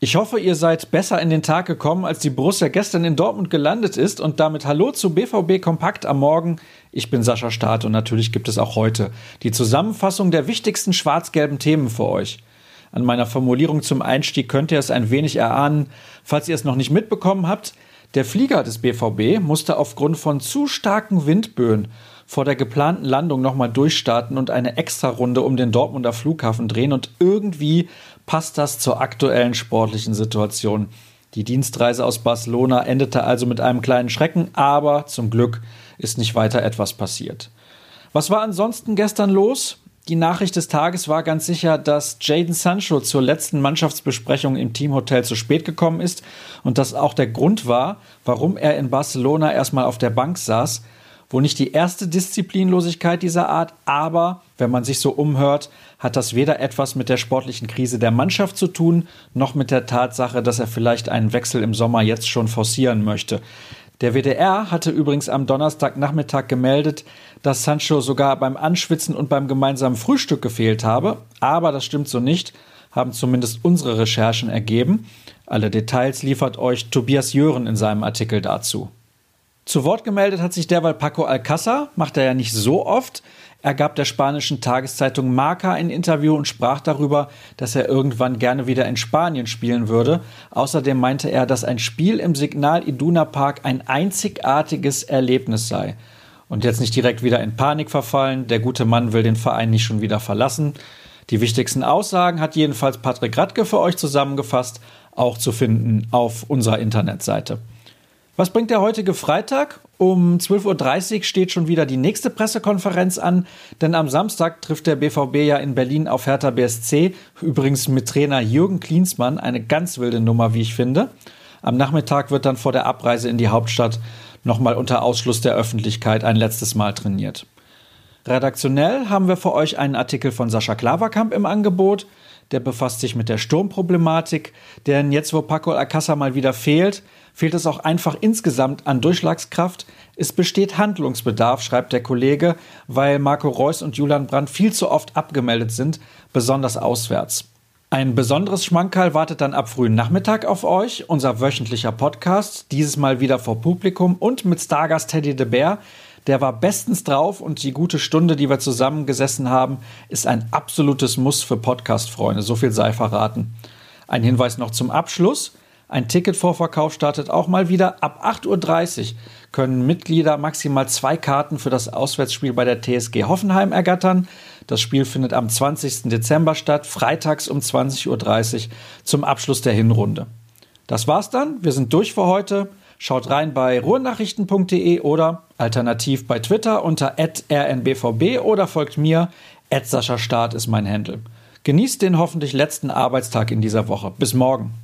Ich hoffe, ihr seid besser in den Tag gekommen, als die Borussia gestern in Dortmund gelandet ist und damit Hallo zu BVB Kompakt am Morgen. Ich bin Sascha Staat und natürlich gibt es auch heute die Zusammenfassung der wichtigsten schwarz-gelben Themen für euch. An meiner Formulierung zum Einstieg könnt ihr es ein wenig erahnen, falls ihr es noch nicht mitbekommen habt. Der Flieger des BVB musste aufgrund von zu starken Windböen vor der geplanten Landung nochmal durchstarten und eine Extrarunde um den Dortmunder Flughafen drehen und irgendwie passt das zur aktuellen sportlichen Situation. Die Dienstreise aus Barcelona endete also mit einem kleinen Schrecken, aber zum Glück ist nicht weiter etwas passiert. Was war ansonsten gestern los? Die Nachricht des Tages war ganz sicher, dass Jaden Sancho zur letzten Mannschaftsbesprechung im Teamhotel zu spät gekommen ist und das auch der Grund war, warum er in Barcelona erstmal auf der Bank saß. Wohl nicht die erste Disziplinlosigkeit dieser Art, aber wenn man sich so umhört, hat das weder etwas mit der sportlichen Krise der Mannschaft zu tun, noch mit der Tatsache, dass er vielleicht einen Wechsel im Sommer jetzt schon forcieren möchte. Der WDR hatte übrigens am Donnerstagnachmittag gemeldet, dass Sancho sogar beim Anschwitzen und beim gemeinsamen Frühstück gefehlt habe, aber das stimmt so nicht, haben zumindest unsere Recherchen ergeben. Alle Details liefert euch Tobias Jören in seinem Artikel dazu. Zu Wort gemeldet hat sich derweil Paco Alcázar, macht er ja nicht so oft. Er gab der spanischen Tageszeitung Marca ein Interview und sprach darüber, dass er irgendwann gerne wieder in Spanien spielen würde. Außerdem meinte er, dass ein Spiel im Signal Iduna Park ein einzigartiges Erlebnis sei. Und jetzt nicht direkt wieder in Panik verfallen, der gute Mann will den Verein nicht schon wieder verlassen. Die wichtigsten Aussagen hat jedenfalls Patrick Radke für euch zusammengefasst, auch zu finden auf unserer Internetseite. Was bringt der heutige Freitag? Um 12.30 Uhr steht schon wieder die nächste Pressekonferenz an, denn am Samstag trifft der BVB ja in Berlin auf Hertha BSC, übrigens mit Trainer Jürgen Klinsmann, eine ganz wilde Nummer, wie ich finde. Am Nachmittag wird dann vor der Abreise in die Hauptstadt nochmal unter Ausschluss der Öffentlichkeit ein letztes Mal trainiert. Redaktionell haben wir für euch einen Artikel von Sascha Klaverkamp im Angebot. Der befasst sich mit der Sturmproblematik, denn jetzt, wo Paco Alcázar mal wieder fehlt, fehlt es auch einfach insgesamt an Durchschlagskraft. Es besteht Handlungsbedarf, schreibt der Kollege, weil Marco Reus und Julian Brandt viel zu oft abgemeldet sind, besonders auswärts. Ein besonderes Schmankerl wartet dann ab frühen Nachmittag auf euch, unser wöchentlicher Podcast, dieses Mal wieder vor Publikum und mit Stargast Teddy de Beer. Der war bestens drauf und die gute Stunde, die wir zusammengesessen haben, ist ein absolutes Muss für Podcast-Freunde. So viel sei verraten. Ein Hinweis noch zum Abschluss. Ein Ticketvorverkauf startet auch mal wieder. Ab 8.30 Uhr können Mitglieder maximal zwei Karten für das Auswärtsspiel bei der TSG Hoffenheim ergattern. Das Spiel findet am 20. Dezember statt, freitags um 20.30 Uhr zum Abschluss der Hinrunde. Das war's dann. Wir sind durch für heute. Schaut rein bei ruhrnachrichten.de oder alternativ bei Twitter unter rnbvb oder folgt mir. Sascha Start ist mein Handle. Genießt den hoffentlich letzten Arbeitstag in dieser Woche. Bis morgen.